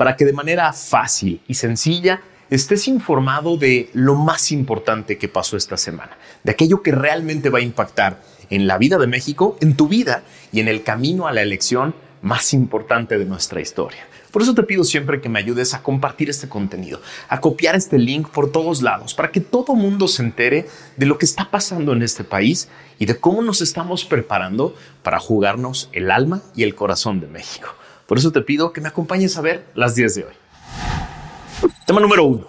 Para que de manera fácil y sencilla estés informado de lo más importante que pasó esta semana, de aquello que realmente va a impactar en la vida de México, en tu vida y en el camino a la elección más importante de nuestra historia. Por eso te pido siempre que me ayudes a compartir este contenido, a copiar este link por todos lados, para que todo mundo se entere de lo que está pasando en este país y de cómo nos estamos preparando para jugarnos el alma y el corazón de México. Por eso te pido que me acompañes a ver las 10 de hoy. Tema número 1.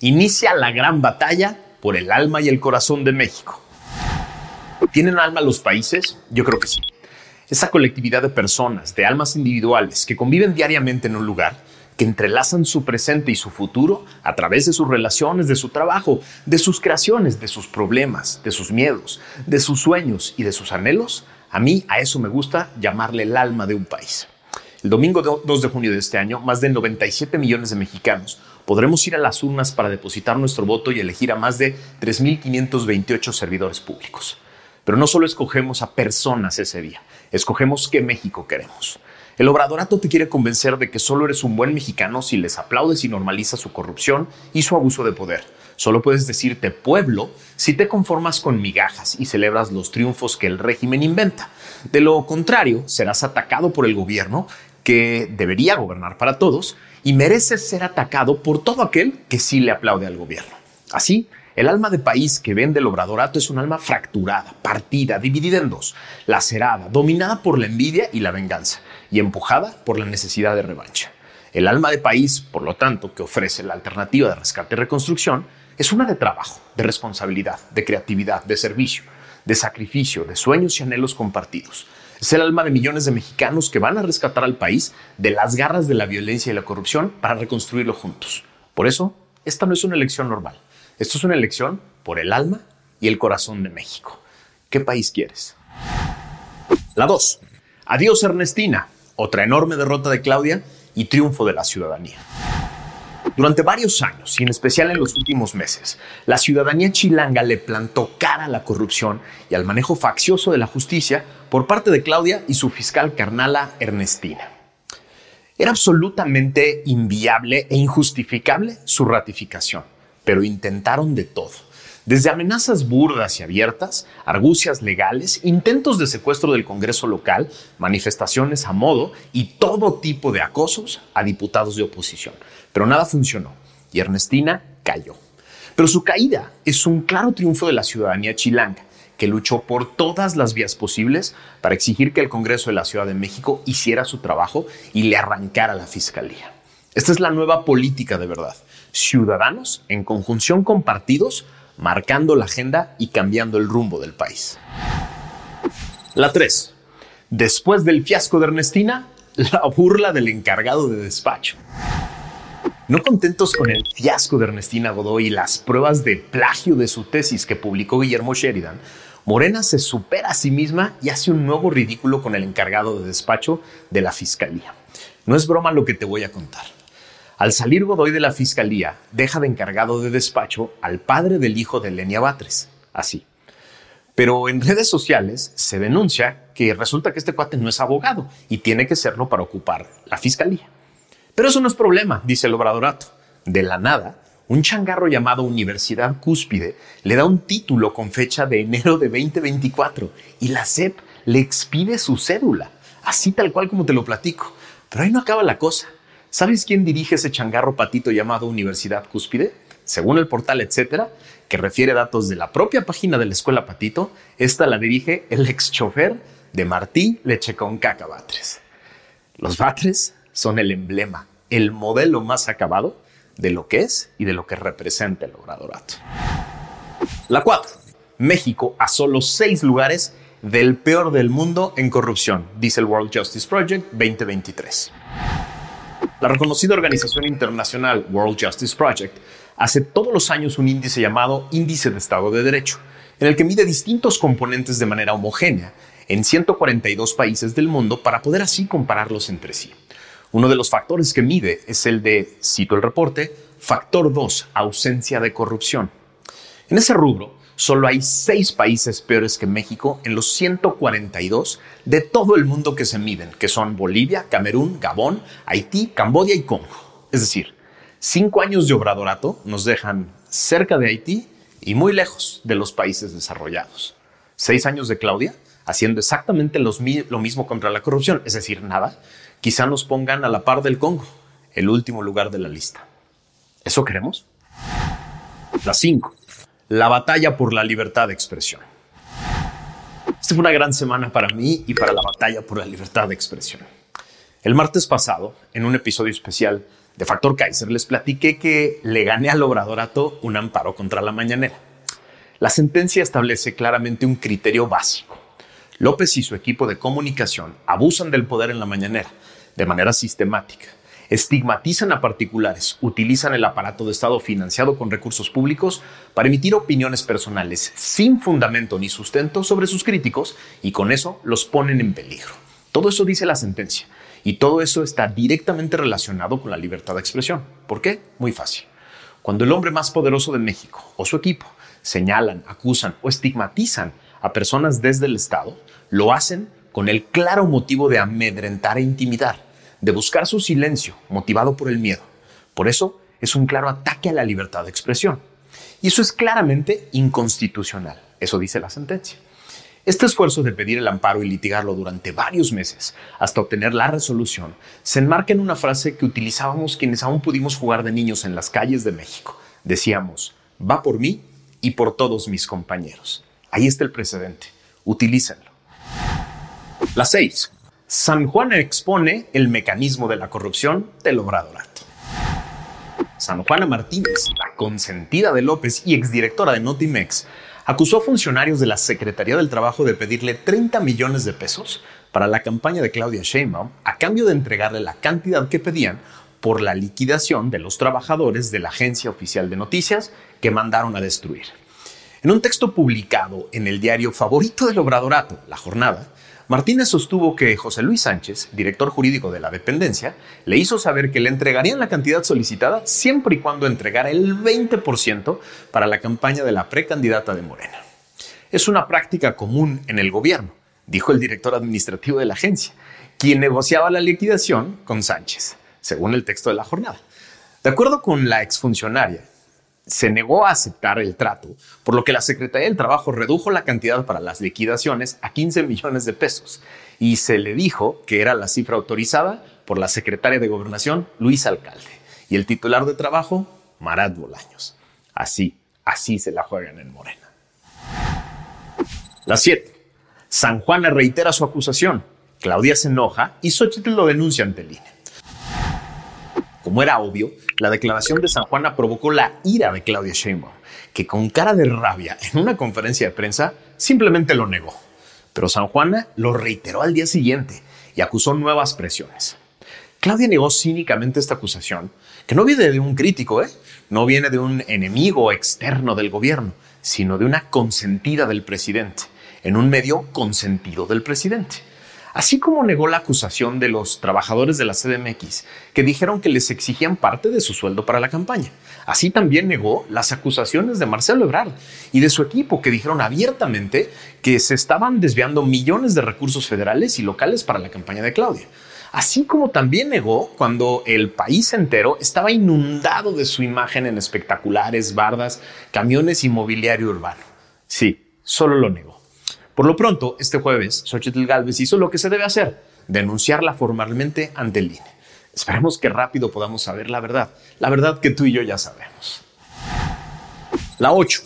Inicia la gran batalla por el alma y el corazón de México. ¿Tienen alma los países? Yo creo que sí. Esa colectividad de personas, de almas individuales que conviven diariamente en un lugar, que entrelazan su presente y su futuro a través de sus relaciones, de su trabajo, de sus creaciones, de sus problemas, de sus miedos, de sus sueños y de sus anhelos, a mí a eso me gusta llamarle el alma de un país. El domingo 2 de junio de este año, más de 97 millones de mexicanos podremos ir a las urnas para depositar nuestro voto y elegir a más de 3.528 servidores públicos. Pero no solo escogemos a personas ese día, escogemos qué México queremos. El obradorato te quiere convencer de que solo eres un buen mexicano si les aplaudes y normalizas su corrupción y su abuso de poder. Solo puedes decirte pueblo si te conformas con migajas y celebras los triunfos que el régimen inventa. De lo contrario, serás atacado por el gobierno que debería gobernar para todos y mereces ser atacado por todo aquel que sí le aplaude al gobierno. Así, el alma de país que vende el obradorato es un alma fracturada, partida, dividida en dos, lacerada, dominada por la envidia y la venganza y empujada por la necesidad de revancha. El alma de país, por lo tanto, que ofrece la alternativa de rescate y reconstrucción, es una de trabajo, de responsabilidad, de creatividad, de servicio, de sacrificio, de sueños y anhelos compartidos. Es el alma de millones de mexicanos que van a rescatar al país de las garras de la violencia y la corrupción para reconstruirlo juntos. Por eso, esta no es una elección normal. Esto es una elección por el alma y el corazón de México. ¿Qué país quieres? La 2. Adiós Ernestina. Otra enorme derrota de Claudia y triunfo de la ciudadanía. Durante varios años, y en especial en los últimos meses, la ciudadanía chilanga le plantó cara a la corrupción y al manejo faccioso de la justicia por parte de Claudia y su fiscal carnala Ernestina. Era absolutamente inviable e injustificable su ratificación, pero intentaron de todo. Desde amenazas burdas y abiertas, argucias legales, intentos de secuestro del Congreso local, manifestaciones a modo y todo tipo de acosos a diputados de oposición. Pero nada funcionó y Ernestina cayó. Pero su caída es un claro triunfo de la ciudadanía chilanga, que luchó por todas las vías posibles para exigir que el Congreso de la Ciudad de México hiciera su trabajo y le arrancara la fiscalía. Esta es la nueva política de verdad. Ciudadanos en conjunción con partidos marcando la agenda y cambiando el rumbo del país. La 3. Después del fiasco de Ernestina, la burla del encargado de despacho. No contentos con el fiasco de Ernestina Godoy y las pruebas de plagio de su tesis que publicó Guillermo Sheridan, Morena se supera a sí misma y hace un nuevo ridículo con el encargado de despacho de la fiscalía. No es broma lo que te voy a contar. Al salir Godoy de la fiscalía, deja de encargado de despacho al padre del hijo de Lenia Batres, así. Pero en redes sociales se denuncia que resulta que este cuate no es abogado y tiene que serlo para ocupar la fiscalía. Pero eso no es problema, dice el obradorato. De la nada, un changarro llamado Universidad Cúspide le da un título con fecha de enero de 2024 y la SEP le expide su cédula. así tal cual como te lo platico. Pero ahí no acaba la cosa. ¿Sabes quién dirige ese changarro patito llamado Universidad Cúspide? Según el portal Etcétera, que refiere datos de la propia página de la Escuela Patito, esta la dirige el ex chofer de Martí Lecheconcaca Batres. Los Batres son el emblema, el modelo más acabado de lo que es y de lo que representa el obradorato. La 4. México a solo seis lugares del peor del mundo en corrupción, dice el World Justice Project 2023. La reconocida organización internacional World Justice Project hace todos los años un índice llamado Índice de Estado de Derecho, en el que mide distintos componentes de manera homogénea en 142 países del mundo para poder así compararlos entre sí. Uno de los factores que mide es el de, cito el reporte, factor 2, ausencia de corrupción. En ese rubro, solo hay seis países peores que México en los 142 de todo el mundo que se miden, que son Bolivia, Camerún, Gabón, Haití, Camboya y Congo. Es decir, cinco años de obradorato nos dejan cerca de Haití y muy lejos de los países desarrollados. Seis años de Claudia haciendo exactamente lo mismo contra la corrupción, es decir, nada, quizá nos pongan a la par del Congo, el último lugar de la lista. ¿Eso queremos? La 5 la batalla por la libertad de expresión. Esta fue una gran semana para mí y para la batalla por la libertad de expresión. El martes pasado, en un episodio especial de Factor Kaiser, les platiqué que le gané al obradorato un amparo contra la mañanera. La sentencia establece claramente un criterio básico. López y su equipo de comunicación abusan del poder en la mañanera de manera sistemática estigmatizan a particulares, utilizan el aparato de Estado financiado con recursos públicos para emitir opiniones personales sin fundamento ni sustento sobre sus críticos y con eso los ponen en peligro. Todo eso dice la sentencia y todo eso está directamente relacionado con la libertad de expresión. ¿Por qué? Muy fácil. Cuando el hombre más poderoso de México o su equipo señalan, acusan o estigmatizan a personas desde el Estado, lo hacen con el claro motivo de amedrentar e intimidar de buscar su silencio, motivado por el miedo. Por eso es un claro ataque a la libertad de expresión. Y eso es claramente inconstitucional, eso dice la sentencia. Este esfuerzo de pedir el amparo y litigarlo durante varios meses hasta obtener la resolución se enmarca en una frase que utilizábamos quienes aún pudimos jugar de niños en las calles de México. Decíamos, va por mí y por todos mis compañeros. Ahí está el precedente. Utilícenlo. La 6. San Juan expone el mecanismo de la corrupción del obradorato. San Juana Martínez, la consentida de López y exdirectora de Notimex, acusó a funcionarios de la Secretaría del Trabajo de pedirle 30 millones de pesos para la campaña de Claudia Sheinbaum a cambio de entregarle la cantidad que pedían por la liquidación de los trabajadores de la agencia oficial de noticias que mandaron a destruir. En un texto publicado en el diario favorito del Obradorato, La Jornada, Martínez sostuvo que José Luis Sánchez, director jurídico de la dependencia, le hizo saber que le entregarían la cantidad solicitada siempre y cuando entregara el 20% para la campaña de la precandidata de Morena. Es una práctica común en el gobierno, dijo el director administrativo de la agencia, quien negociaba la liquidación con Sánchez, según el texto de la jornada. De acuerdo con la exfuncionaria, se negó a aceptar el trato, por lo que la Secretaría del Trabajo redujo la cantidad para las liquidaciones a 15 millones de pesos y se le dijo que era la cifra autorizada por la secretaria de Gobernación, Luis Alcalde, y el titular de Trabajo, Marat Bolaños. Así, así se la juegan en Morena. La 7. San Juana reitera su acusación. Claudia se enoja y Xochitl lo denuncia ante el. Era obvio, la declaración de San Juana provocó la ira de Claudia Sheinbaum, que con cara de rabia en una conferencia de prensa simplemente lo negó. Pero San Juana lo reiteró al día siguiente y acusó nuevas presiones. Claudia negó cínicamente esta acusación, que no viene de un crítico, ¿eh? no viene de un enemigo externo del gobierno, sino de una consentida del presidente, en un medio consentido del presidente así como negó la acusación de los trabajadores de la CDMX, que dijeron que les exigían parte de su sueldo para la campaña. Así también negó las acusaciones de Marcelo Ebrard y de su equipo, que dijeron abiertamente que se estaban desviando millones de recursos federales y locales para la campaña de Claudia. Así como también negó cuando el país entero estaba inundado de su imagen en espectaculares, bardas, camiones y mobiliario urbano. Sí, solo lo negó. Por lo pronto, este jueves, Xochitl Galvez hizo lo que se debe hacer, denunciarla formalmente ante el INE. Esperemos que rápido podamos saber la verdad, la verdad que tú y yo ya sabemos. La 8.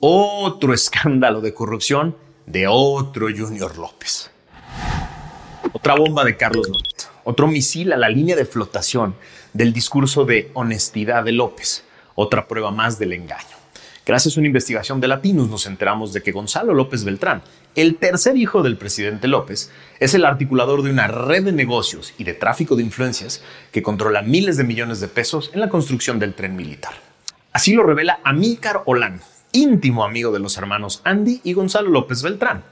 Otro escándalo de corrupción de otro Junior López. Otra bomba de Carlos Loret. Otro misil a la línea de flotación del discurso de honestidad de López. Otra prueba más del engaño. Gracias a una investigación de Latinos nos enteramos de que Gonzalo López Beltrán, el tercer hijo del presidente López, es el articulador de una red de negocios y de tráfico de influencias que controla miles de millones de pesos en la construcción del tren militar. Así lo revela Amílcar Olán, íntimo amigo de los hermanos Andy y Gonzalo López Beltrán,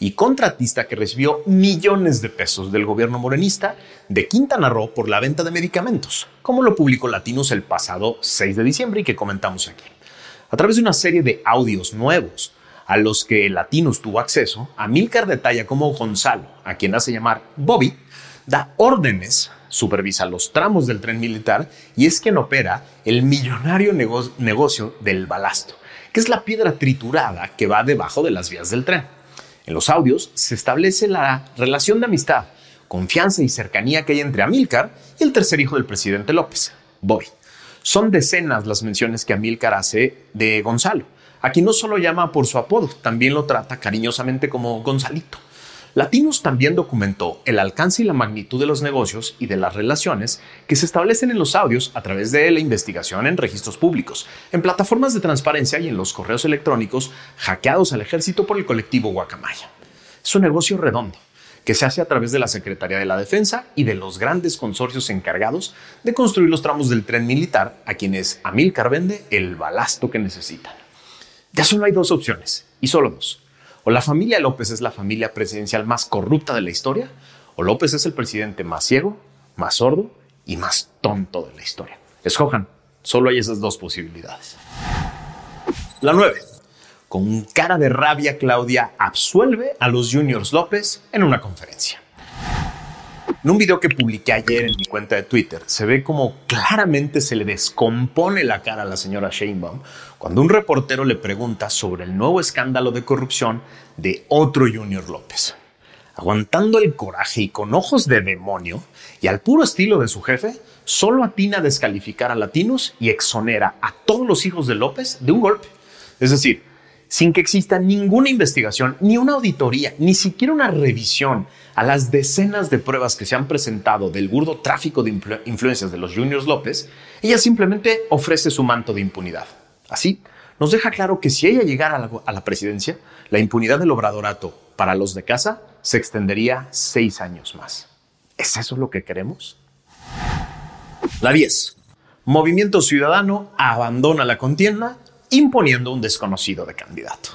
y contratista que recibió millones de pesos del gobierno morenista de Quintana Roo por la venta de medicamentos, como lo publicó Latinos el pasado 6 de diciembre y que comentamos aquí. A través de una serie de audios nuevos a los que Latinos tuvo acceso, Amílcar detalla cómo Gonzalo, a quien hace llamar Bobby, da órdenes, supervisa los tramos del tren militar y es quien opera el millonario negocio del balasto, que es la piedra triturada que va debajo de las vías del tren. En los audios se establece la relación de amistad, confianza y cercanía que hay entre Amílcar y el tercer hijo del presidente López, Bobby. Son decenas las menciones que Amílcar hace de Gonzalo, a quien no solo llama por su apodo, también lo trata cariñosamente como Gonzalito. Latinos también documentó el alcance y la magnitud de los negocios y de las relaciones que se establecen en los audios a través de la investigación en registros públicos, en plataformas de transparencia y en los correos electrónicos hackeados al ejército por el colectivo Guacamaya. Es un negocio redondo que se hace a través de la Secretaría de la Defensa y de los grandes consorcios encargados de construir los tramos del tren militar a quienes Amílcar vende el balasto que necesitan. Ya solo hay dos opciones, y solo dos o la familia López es la familia presidencial más corrupta de la historia, o López es el presidente más ciego, más sordo y más tonto de la historia. Escojan, solo hay esas dos posibilidades. La 9. Con cara de rabia, Claudia absuelve a los Juniors López en una conferencia. En un video que publiqué ayer en mi cuenta de Twitter, se ve como claramente se le descompone la cara a la señora Sheinbaum cuando un reportero le pregunta sobre el nuevo escándalo de corrupción de otro Junior López. Aguantando el coraje y con ojos de demonio, y al puro estilo de su jefe, solo atina a descalificar a latinos y exonera a todos los hijos de López de un golpe. Es decir, sin que exista ninguna investigación, ni una auditoría, ni siquiera una revisión a las decenas de pruebas que se han presentado del burdo tráfico de influencias de los Juniors López, ella simplemente ofrece su manto de impunidad. Así, nos deja claro que si ella llegara a la, a la presidencia, la impunidad del obradorato para los de casa se extendería seis años más. ¿Es eso lo que queremos? La 10. Movimiento Ciudadano abandona la contienda imponiendo un desconocido de candidato.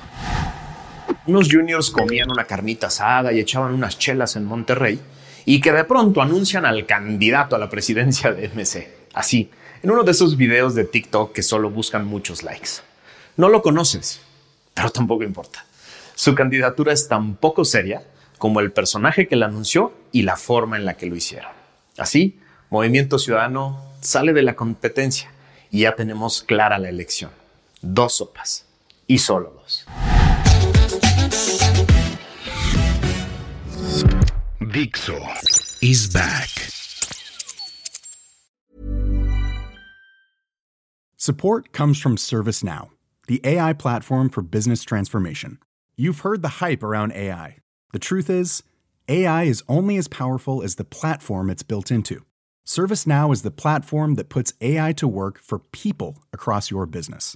Unos juniors comían una carnita asada y echaban unas chelas en Monterrey y que de pronto anuncian al candidato a la presidencia de MC. Así, en uno de esos videos de TikTok que solo buscan muchos likes. No lo conoces, pero tampoco importa. Su candidatura es tan poco seria como el personaje que la anunció y la forma en la que lo hicieron. Así, Movimiento Ciudadano sale de la competencia y ya tenemos clara la elección dos sopas y solo dos. Dixo is back. Support comes from ServiceNow, the AI platform for business transformation. You've heard the hype around AI. The truth is, AI is only as powerful as the platform it's built into. ServiceNow is the platform that puts AI to work for people across your business